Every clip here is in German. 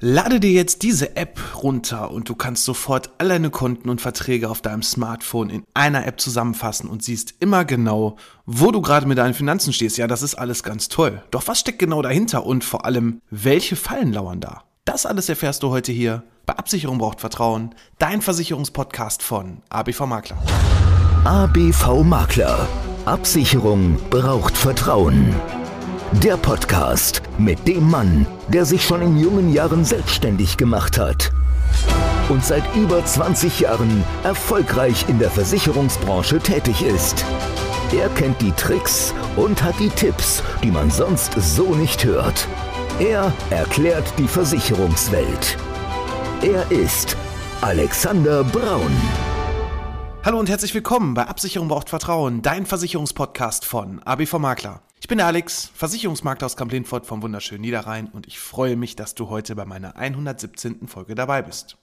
Lade dir jetzt diese App runter und du kannst sofort all deine Konten und Verträge auf deinem Smartphone in einer App zusammenfassen und siehst immer genau, wo du gerade mit deinen Finanzen stehst. Ja, das ist alles ganz toll. Doch was steckt genau dahinter und vor allem, welche Fallen lauern da? Das alles erfährst du heute hier bei Absicherung braucht Vertrauen, dein Versicherungspodcast von ABV Makler. ABV Makler. Absicherung braucht Vertrauen. Der Podcast mit dem Mann, der sich schon in jungen Jahren selbstständig gemacht hat und seit über 20 Jahren erfolgreich in der Versicherungsbranche tätig ist. Er kennt die Tricks und hat die Tipps, die man sonst so nicht hört. Er erklärt die Versicherungswelt. Er ist Alexander Braun. Hallo und herzlich willkommen bei Absicherung braucht Vertrauen, dein Versicherungspodcast von ABV Makler. Ich bin der Alex, Versicherungsmakler aus Kamp-Lindfort vom wunderschönen Niederrhein und ich freue mich, dass du heute bei meiner 117. Folge dabei bist.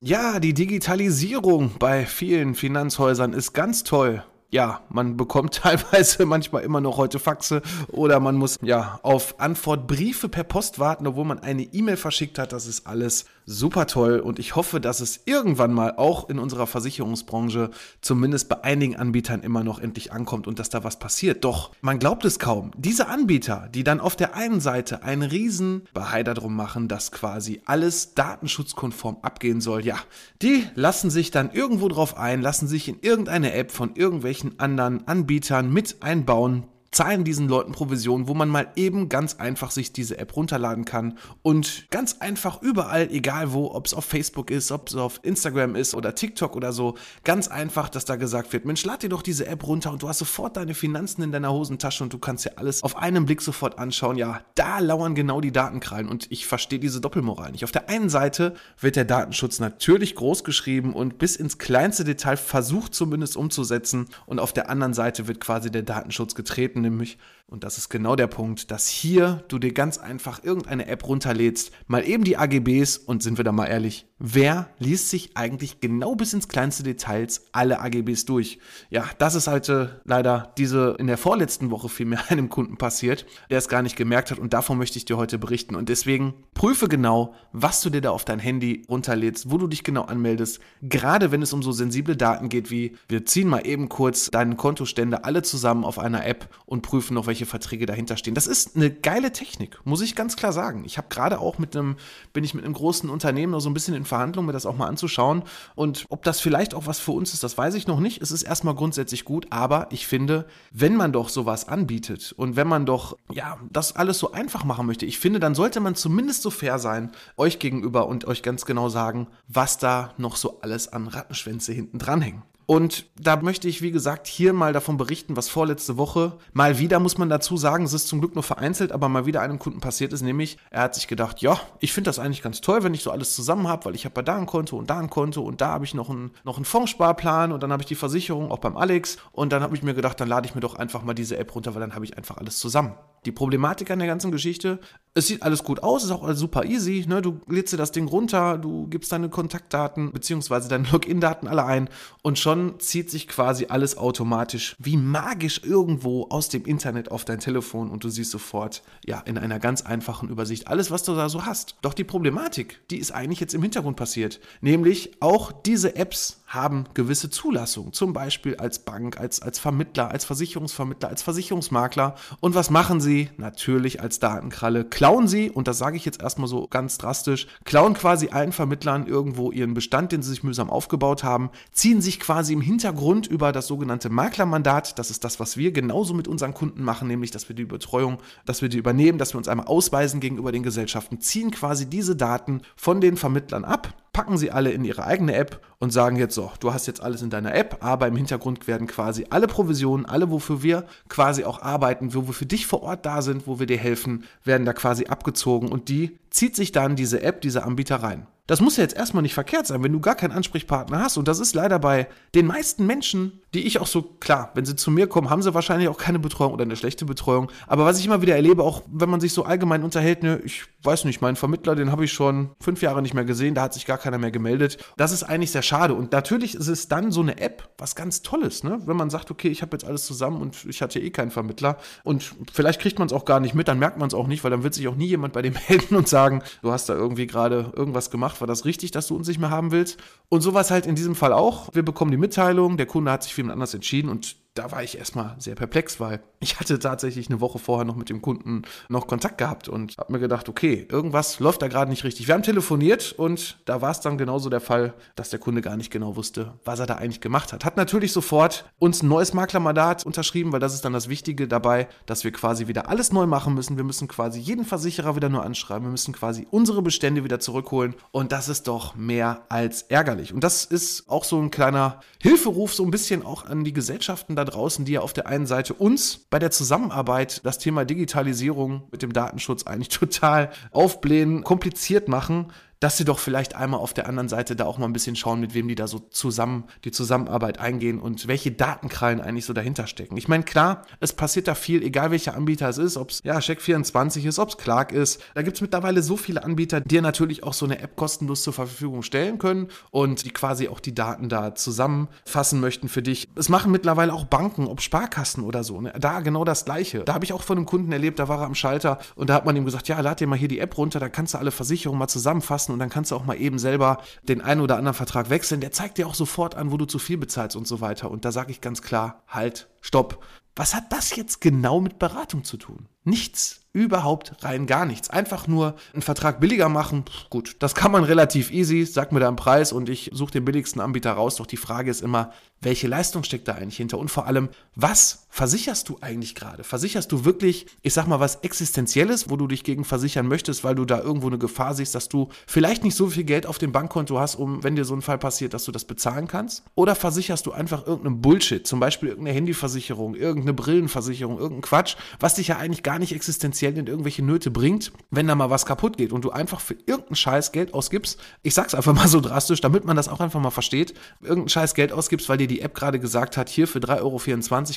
Ja, die Digitalisierung bei vielen Finanzhäusern ist ganz toll ja, man bekommt teilweise manchmal immer noch heute Faxe oder man muss ja auf Antwortbriefe per Post warten, obwohl man eine E-Mail verschickt hat. Das ist alles super toll und ich hoffe, dass es irgendwann mal auch in unserer Versicherungsbranche zumindest bei einigen Anbietern immer noch endlich ankommt und dass da was passiert. Doch man glaubt es kaum. Diese Anbieter, die dann auf der einen Seite einen riesen Behai darum machen, dass quasi alles datenschutzkonform abgehen soll, ja, die lassen sich dann irgendwo drauf ein, lassen sich in irgendeine App von irgendwelchen anderen Anbietern mit einbauen, zahlen diesen Leuten Provisionen, wo man mal eben ganz einfach sich diese App runterladen kann und ganz einfach überall, egal wo, ob es auf Facebook ist, ob es auf Instagram ist oder TikTok oder so, ganz einfach, dass da gesagt wird, Mensch, lad dir doch diese App runter und du hast sofort deine Finanzen in deiner Hosentasche und du kannst dir alles auf einen Blick sofort anschauen. Ja, da lauern genau die Datenkrallen und ich verstehe diese Doppelmoral nicht. Auf der einen Seite wird der Datenschutz natürlich groß geschrieben und bis ins kleinste Detail versucht zumindest umzusetzen und auf der anderen Seite wird quasi der Datenschutz getreten nämlich, und das ist genau der Punkt, dass hier du dir ganz einfach irgendeine App runterlädst, mal eben die AGBs und sind wir da mal ehrlich, wer liest sich eigentlich genau bis ins kleinste Details alle AGBs durch? Ja, das ist halt leider diese in der vorletzten Woche vielmehr einem Kunden passiert, der es gar nicht gemerkt hat und davon möchte ich dir heute berichten. Und deswegen prüfe genau, was du dir da auf dein Handy runterlädst, wo du dich genau anmeldest, gerade wenn es um so sensible Daten geht wie wir ziehen mal eben kurz deinen Kontostände alle zusammen auf einer App und prüfen noch, welche Verträge dahinter stehen. Das ist eine geile Technik, muss ich ganz klar sagen. Ich habe gerade auch mit einem, bin ich mit einem großen Unternehmen noch so ein bisschen in Verhandlungen, mir das auch mal anzuschauen. Und ob das vielleicht auch was für uns ist, das weiß ich noch nicht. Es ist erstmal grundsätzlich gut, aber ich finde, wenn man doch sowas anbietet und wenn man doch, ja, das alles so einfach machen möchte, ich finde, dann sollte man zumindest so fair sein, euch gegenüber und euch ganz genau sagen, was da noch so alles an Rattenschwänze hinten dranhängen. Und da möchte ich, wie gesagt, hier mal davon berichten, was vorletzte Woche mal wieder, muss man dazu sagen, es ist zum Glück nur vereinzelt, aber mal wieder einem Kunden passiert ist, nämlich er hat sich gedacht, ja, ich finde das eigentlich ganz toll, wenn ich so alles zusammen habe, weil ich habe bei da ein Konto und da ein Konto und da habe ich noch einen, noch einen Fondssparplan und dann habe ich die Versicherung auch beim Alex und dann habe ich mir gedacht, dann lade ich mir doch einfach mal diese App runter, weil dann habe ich einfach alles zusammen. Die Problematik an der ganzen Geschichte, es sieht alles gut aus, ist auch alles super easy, ne? du lädst dir das Ding runter, du gibst deine Kontaktdaten bzw. deine Login-Daten alle ein und schon zieht sich quasi alles automatisch wie magisch irgendwo aus dem Internet auf dein Telefon und du siehst sofort, ja, in einer ganz einfachen Übersicht alles, was du da so hast. Doch die Problematik, die ist eigentlich jetzt im Hintergrund passiert. Nämlich auch diese Apps haben gewisse Zulassungen, zum Beispiel als Bank, als, als Vermittler, als Versicherungsvermittler, als Versicherungsmakler. Und was machen sie? Natürlich als Datenkralle. Klauen sie, und das sage ich jetzt erstmal so ganz drastisch, klauen quasi allen Vermittlern irgendwo ihren Bestand, den sie sich mühsam aufgebaut haben, ziehen sich quasi im Hintergrund über das sogenannte Maklermandat, das ist das, was wir genauso mit unseren Kunden machen, nämlich dass wir die Betreuung, dass wir die übernehmen, dass wir uns einmal ausweisen gegenüber den Gesellschaften, ziehen quasi diese Daten von den Vermittlern ab packen sie alle in ihre eigene App und sagen jetzt so, du hast jetzt alles in deiner App, aber im Hintergrund werden quasi alle Provisionen, alle, wofür wir quasi auch arbeiten, wo wir für dich vor Ort da sind, wo wir dir helfen, werden da quasi abgezogen und die zieht sich dann diese App, dieser Anbieter rein. Das muss ja jetzt erstmal nicht verkehrt sein, wenn du gar keinen Ansprechpartner hast. Und das ist leider bei den meisten Menschen, die ich auch so, klar, wenn sie zu mir kommen, haben sie wahrscheinlich auch keine Betreuung oder eine schlechte Betreuung. Aber was ich immer wieder erlebe, auch wenn man sich so allgemein unterhält, ne, ich weiß nicht, meinen Vermittler, den habe ich schon fünf Jahre nicht mehr gesehen, da hat sich gar keiner mehr gemeldet. Das ist eigentlich sehr schade. Und natürlich ist es dann so eine App, was ganz Tolles, ne? Wenn man sagt, okay, ich habe jetzt alles zusammen und ich hatte eh keinen Vermittler. Und vielleicht kriegt man es auch gar nicht mit, dann merkt man es auch nicht, weil dann wird sich auch nie jemand bei dem melden und sagen, du hast da irgendwie gerade irgendwas gemacht, war das richtig, dass du uns nicht mehr haben willst? Und sowas halt in diesem Fall auch. Wir bekommen die Mitteilung, der Kunde hat sich für jemand anders entschieden und da war ich erstmal sehr perplex, weil ich hatte tatsächlich eine Woche vorher noch mit dem Kunden noch Kontakt gehabt und habe mir gedacht, okay, irgendwas läuft da gerade nicht richtig. Wir haben telefoniert und da war es dann genauso der Fall, dass der Kunde gar nicht genau wusste, was er da eigentlich gemacht hat. Hat natürlich sofort uns ein neues Maklermandat unterschrieben, weil das ist dann das Wichtige dabei, dass wir quasi wieder alles neu machen müssen. Wir müssen quasi jeden Versicherer wieder nur anschreiben. Wir müssen quasi unsere Bestände wieder zurückholen und das ist doch mehr als ärgerlich. Und das ist auch so ein kleiner Hilferuf, so ein bisschen auch an die Gesellschaften da draußen, die ja auf der einen Seite uns bei der Zusammenarbeit das Thema Digitalisierung mit dem Datenschutz eigentlich total aufblähen, kompliziert machen dass sie doch vielleicht einmal auf der anderen Seite da auch mal ein bisschen schauen, mit wem die da so zusammen die Zusammenarbeit eingehen und welche Datenkrallen eigentlich so dahinter stecken. Ich meine, klar, es passiert da viel, egal welcher Anbieter es ist, ob es ja Check24 ist, ob es Clark ist. Da gibt es mittlerweile so viele Anbieter, die natürlich auch so eine App kostenlos zur Verfügung stellen können und die quasi auch die Daten da zusammenfassen möchten für dich. Es machen mittlerweile auch Banken, ob Sparkassen oder so. Ne? Da genau das Gleiche. Da habe ich auch von einem Kunden erlebt, da war er am Schalter und da hat man ihm gesagt, ja, lad dir mal hier die App runter, da kannst du alle Versicherungen mal zusammenfassen lassen und dann kannst du auch mal eben selber den einen oder anderen Vertrag wechseln. Der zeigt dir auch sofort an, wo du zu viel bezahlst und so weiter. Und da sage ich ganz klar, halt, stopp. Was hat das jetzt genau mit Beratung zu tun? Nichts. Überhaupt rein gar nichts. Einfach nur einen Vertrag billiger machen. Gut, das kann man relativ easy. Sag mir da einen Preis und ich suche den billigsten Anbieter raus. Doch die Frage ist immer, welche Leistung steckt da eigentlich hinter? Und vor allem, was versicherst du eigentlich gerade? Versicherst du wirklich, ich sag mal, was Existenzielles, wo du dich gegen versichern möchtest, weil du da irgendwo eine Gefahr siehst, dass du vielleicht nicht so viel Geld auf dem Bankkonto hast, um, wenn dir so ein Fall passiert, dass du das bezahlen kannst? Oder versicherst du einfach irgendeinen Bullshit, zum Beispiel irgendeine Handyversicherung, irgendeine Brillenversicherung, irgendein Quatsch, was dich ja eigentlich gar nicht existenziell in irgendwelche Nöte bringt, wenn da mal was kaputt geht und du einfach für irgendeinen Scheiß Geld ausgibst. Ich sag's einfach mal so drastisch, damit man das auch einfach mal versteht. Irgendeinen Scheiß Geld ausgibst, weil dir die App gerade gesagt hat, hier für 3,24 Euro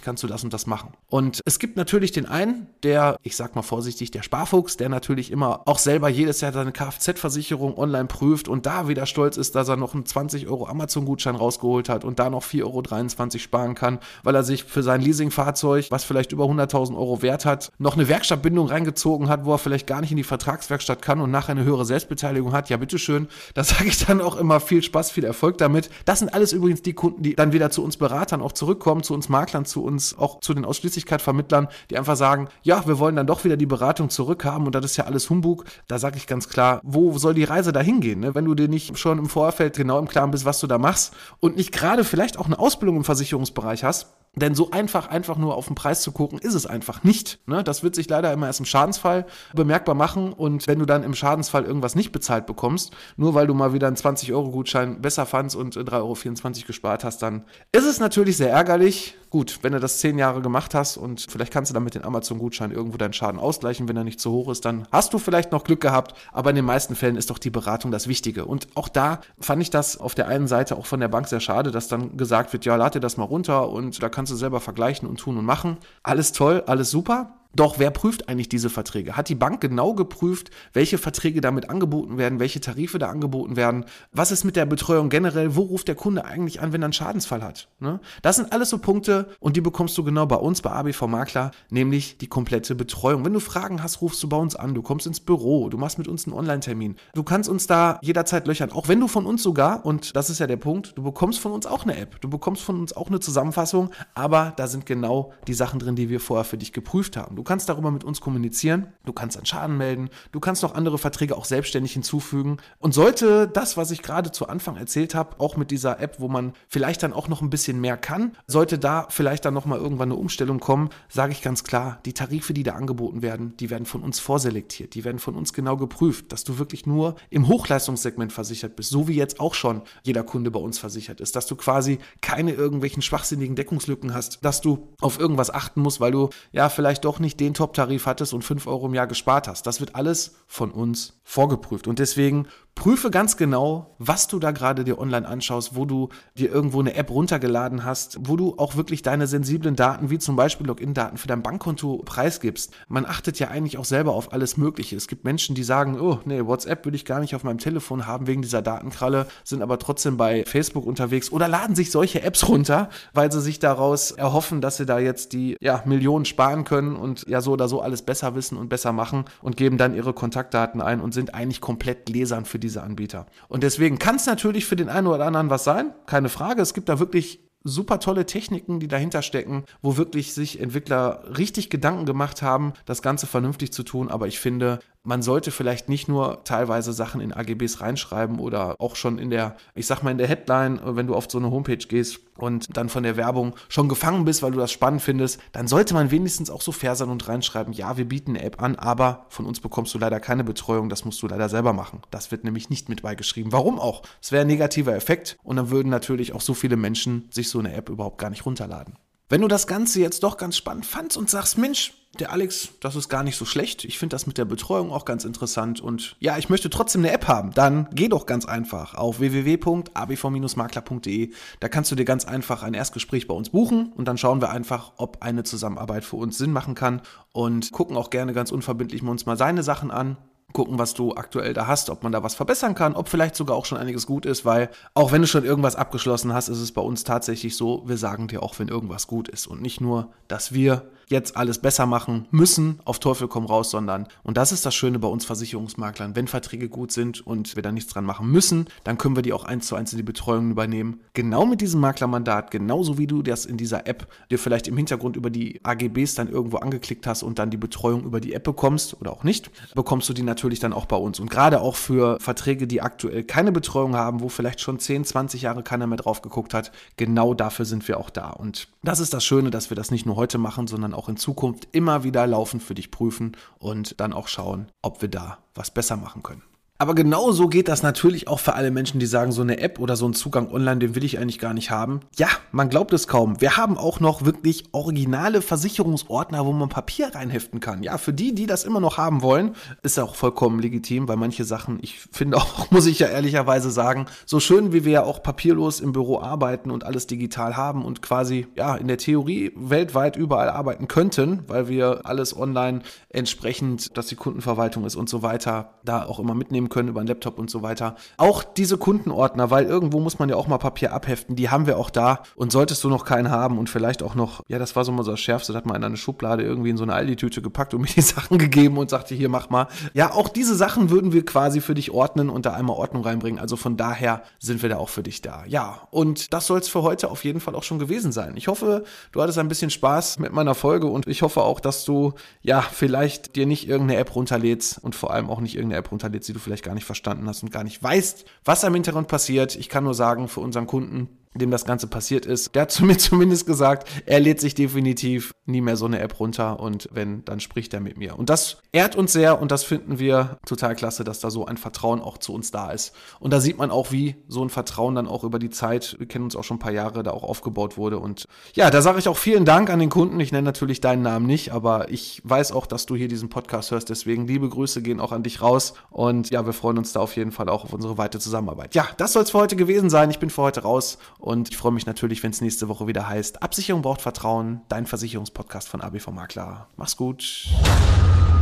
kannst du das und das machen. Und es gibt natürlich den einen, der, ich sag mal vorsichtig, der Sparfuchs, der natürlich immer auch selber jedes Jahr seine Kfz-Versicherung online prüft und da wieder stolz ist, dass er noch einen 20 Euro Amazon-Gutschein rausgeholt hat und da noch 4,23 Euro sparen kann, weil er sich für sein Leasingfahrzeug, was vielleicht über 100.000 Euro wert hat, noch eine Werkstattbindung reingezogen hat, wo er vielleicht gar nicht in die Vertragswerkstatt kann und nachher eine höhere Selbstbeteiligung hat, ja bitteschön, da sage ich dann auch immer viel Spaß, viel Erfolg damit. Das sind alles übrigens die Kunden, die dann wieder zu uns Beratern auch zurückkommen, zu uns Maklern, zu uns, auch zu den Ausschließlichkeitsvermittlern, die einfach sagen, ja, wir wollen dann doch wieder die Beratung zurückhaben und das ist ja alles Humbug. Da sage ich ganz klar, wo soll die Reise da hingehen, ne? wenn du dir nicht schon im Vorfeld genau im Klaren bist, was du da machst und nicht gerade vielleicht auch eine Ausbildung im Versicherungsbereich hast, denn so einfach, einfach nur auf den Preis zu gucken, ist es einfach nicht. Ne? Das wird sich leider immer erst im Schadensfall bemerkbar machen. Und wenn du dann im Schadensfall irgendwas nicht bezahlt bekommst, nur weil du mal wieder einen 20-Euro-Gutschein besser fandst und 3,24 Euro gespart hast, dann ist es natürlich sehr ärgerlich. Gut, wenn du das zehn Jahre gemacht hast und vielleicht kannst du dann mit dem Amazon-Gutschein irgendwo deinen Schaden ausgleichen, wenn er nicht zu hoch ist, dann hast du vielleicht noch Glück gehabt. Aber in den meisten Fällen ist doch die Beratung das Wichtige. Und auch da fand ich das auf der einen Seite auch von der Bank sehr schade, dass dann gesagt wird, ja, lad dir das mal runter und da kannst du selber vergleichen und tun und machen. Alles toll, alles super. Doch wer prüft eigentlich diese Verträge? Hat die Bank genau geprüft, welche Verträge damit angeboten werden, welche Tarife da angeboten werden? Was ist mit der Betreuung generell? Wo ruft der Kunde eigentlich an, wenn er einen Schadensfall hat? Ne? Das sind alles so Punkte und die bekommst du genau bei uns, bei ABV Makler, nämlich die komplette Betreuung. Wenn du Fragen hast, rufst du bei uns an, du kommst ins Büro, du machst mit uns einen Online-Termin. Du kannst uns da jederzeit löchern, auch wenn du von uns sogar, und das ist ja der Punkt, du bekommst von uns auch eine App, du bekommst von uns auch eine Zusammenfassung, aber da sind genau die Sachen drin, die wir vorher für dich geprüft haben. Du Du kannst darüber mit uns kommunizieren, du kannst einen Schaden melden, du kannst noch andere Verträge auch selbstständig hinzufügen. Und sollte das, was ich gerade zu Anfang erzählt habe, auch mit dieser App, wo man vielleicht dann auch noch ein bisschen mehr kann, sollte da vielleicht dann nochmal irgendwann eine Umstellung kommen, sage ich ganz klar, die Tarife, die da angeboten werden, die werden von uns vorselektiert, die werden von uns genau geprüft, dass du wirklich nur im Hochleistungssegment versichert bist, so wie jetzt auch schon jeder Kunde bei uns versichert ist, dass du quasi keine irgendwelchen schwachsinnigen Deckungslücken hast, dass du auf irgendwas achten musst, weil du ja vielleicht doch nicht nicht den Top-Tarif hattest und 5 Euro im Jahr gespart hast. Das wird alles von uns vorgeprüft. Und deswegen prüfe ganz genau, was du da gerade dir online anschaust, wo du dir irgendwo eine App runtergeladen hast, wo du auch wirklich deine sensiblen Daten, wie zum Beispiel Login-Daten für dein Bankkonto preisgibst. Man achtet ja eigentlich auch selber auf alles Mögliche. Es gibt Menschen, die sagen, oh, nee, WhatsApp würde ich gar nicht auf meinem Telefon haben wegen dieser Datenkralle, sind aber trotzdem bei Facebook unterwegs oder laden sich solche Apps runter, weil sie sich daraus erhoffen, dass sie da jetzt die ja, Millionen sparen können und ja so oder so alles besser wissen und besser machen und geben dann ihre Kontaktdaten ein und sind eigentlich komplett gläsern für diese Anbieter. Und deswegen kann es natürlich für den einen oder anderen was sein, keine Frage. Es gibt da wirklich super tolle Techniken, die dahinter stecken, wo wirklich sich Entwickler richtig Gedanken gemacht haben, das Ganze vernünftig zu tun. Aber ich finde, man sollte vielleicht nicht nur teilweise Sachen in AGBs reinschreiben oder auch schon in der, ich sag mal in der Headline, wenn du auf so eine Homepage gehst und dann von der Werbung schon gefangen bist, weil du das spannend findest, dann sollte man wenigstens auch so fair sein und reinschreiben, ja, wir bieten eine App an, aber von uns bekommst du leider keine Betreuung, das musst du leider selber machen. Das wird nämlich nicht mit beigeschrieben. Warum auch? Es wäre ein negativer Effekt und dann würden natürlich auch so viele Menschen sich so eine App überhaupt gar nicht runterladen. Wenn du das Ganze jetzt doch ganz spannend fandst und sagst, Mensch, der Alex, das ist gar nicht so schlecht. Ich finde das mit der Betreuung auch ganz interessant und ja, ich möchte trotzdem eine App haben. Dann geh doch ganz einfach auf www.abv-makler.de. Da kannst du dir ganz einfach ein Erstgespräch bei uns buchen und dann schauen wir einfach, ob eine Zusammenarbeit für uns Sinn machen kann und gucken auch gerne ganz unverbindlich uns mal seine Sachen an gucken, was du aktuell da hast, ob man da was verbessern kann, ob vielleicht sogar auch schon einiges gut ist, weil auch wenn du schon irgendwas abgeschlossen hast, ist es bei uns tatsächlich so, wir sagen dir auch, wenn irgendwas gut ist und nicht nur, dass wir jetzt alles besser machen müssen, auf Teufel komm raus, sondern, und das ist das Schöne bei uns Versicherungsmaklern, wenn Verträge gut sind und wir da nichts dran machen müssen, dann können wir die auch eins zu eins in die Betreuung übernehmen. Genau mit diesem Maklermandat, genauso wie du das in dieser App dir vielleicht im Hintergrund über die AGBs dann irgendwo angeklickt hast und dann die Betreuung über die App bekommst oder auch nicht, bekommst du die natürlich dann auch bei uns. Und gerade auch für Verträge, die aktuell keine Betreuung haben, wo vielleicht schon 10, 20 Jahre keiner mehr drauf geguckt hat, genau dafür sind wir auch da. Und das ist das Schöne, dass wir das nicht nur heute machen, sondern auch in Zukunft immer wieder laufend für dich prüfen und dann auch schauen, ob wir da was besser machen können. Aber genauso geht das natürlich auch für alle Menschen, die sagen, so eine App oder so ein Zugang online, den will ich eigentlich gar nicht haben. Ja, man glaubt es kaum. Wir haben auch noch wirklich originale Versicherungsordner, wo man Papier reinheften kann. Ja, für die, die das immer noch haben wollen, ist auch vollkommen legitim, weil manche Sachen, ich finde auch, muss ich ja ehrlicherweise sagen, so schön wie wir ja auch papierlos im Büro arbeiten und alles digital haben und quasi, ja, in der Theorie weltweit überall arbeiten könnten, weil wir alles online entsprechend, dass die Kundenverwaltung ist und so weiter, da auch immer mitnehmen können über einen Laptop und so weiter. Auch diese Kundenordner, weil irgendwo muss man ja auch mal Papier abheften, die haben wir auch da. Und solltest du noch keinen haben und vielleicht auch noch, ja, das war so mal so das Schärfste, das hat man in eine Schublade irgendwie in so eine Aldi-Tüte gepackt und mir die Sachen gegeben und sagte, hier, mach mal. Ja, auch diese Sachen würden wir quasi für dich ordnen und da einmal Ordnung reinbringen. Also von daher sind wir da auch für dich da. Ja, und das soll es für heute auf jeden Fall auch schon gewesen sein. Ich hoffe, du hattest ein bisschen Spaß mit meiner Folge und ich hoffe auch, dass du, ja, vielleicht dir nicht irgendeine App runterlädst und vor allem auch nicht irgendeine App runterlädst, die du vielleicht gar nicht verstanden hast und gar nicht weißt, was am Hintergrund passiert. Ich kann nur sagen, für unseren Kunden dem das Ganze passiert ist, der hat zu mir zumindest gesagt, er lädt sich definitiv nie mehr so eine App runter und wenn, dann spricht er mit mir. Und das ehrt uns sehr und das finden wir total klasse, dass da so ein Vertrauen auch zu uns da ist. Und da sieht man auch, wie so ein Vertrauen dann auch über die Zeit, wir kennen uns auch schon ein paar Jahre, da auch aufgebaut wurde. Und ja, da sage ich auch vielen Dank an den Kunden. Ich nenne natürlich deinen Namen nicht, aber ich weiß auch, dass du hier diesen Podcast hörst. Deswegen liebe Grüße gehen auch an dich raus. Und ja, wir freuen uns da auf jeden Fall auch auf unsere weitere Zusammenarbeit. Ja, das soll es für heute gewesen sein. Ich bin für heute raus Und ich freue mich natürlich, wenn es nächste Woche wieder heißt, Absicherung braucht Vertrauen, dein Versicherungspodcast von ABV Makler. Mach's gut.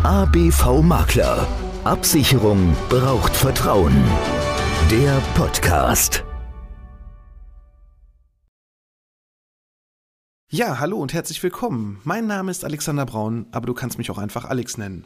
ABV Makler. Absicherung braucht Vertrauen. Der Podcast. Ja, hallo und herzlich willkommen. Mein Name ist Alexander Braun, aber du kannst mich auch einfach Alex nennen.